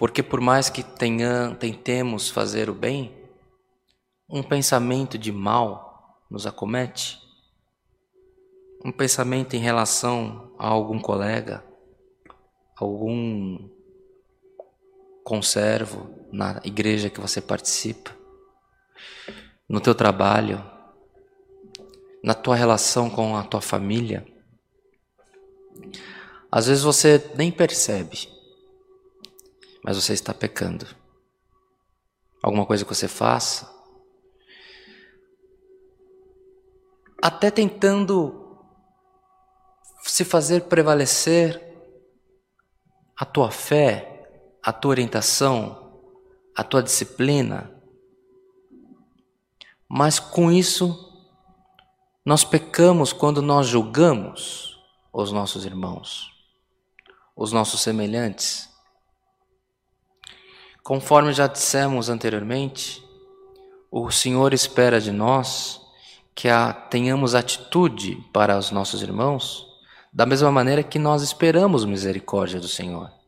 Porque por mais que tenha, tentemos fazer o bem, um pensamento de mal nos acomete. Um pensamento em relação a algum colega, algum conservo na igreja que você participa, no teu trabalho, na tua relação com a tua família. Às vezes você nem percebe mas você está pecando. Alguma coisa que você faça, até tentando se fazer prevalecer a tua fé, a tua orientação, a tua disciplina. Mas com isso, nós pecamos quando nós julgamos os nossos irmãos, os nossos semelhantes. Conforme já dissemos anteriormente, o Senhor espera de nós que a, tenhamos atitude para os nossos irmãos, da mesma maneira que nós esperamos misericórdia do Senhor.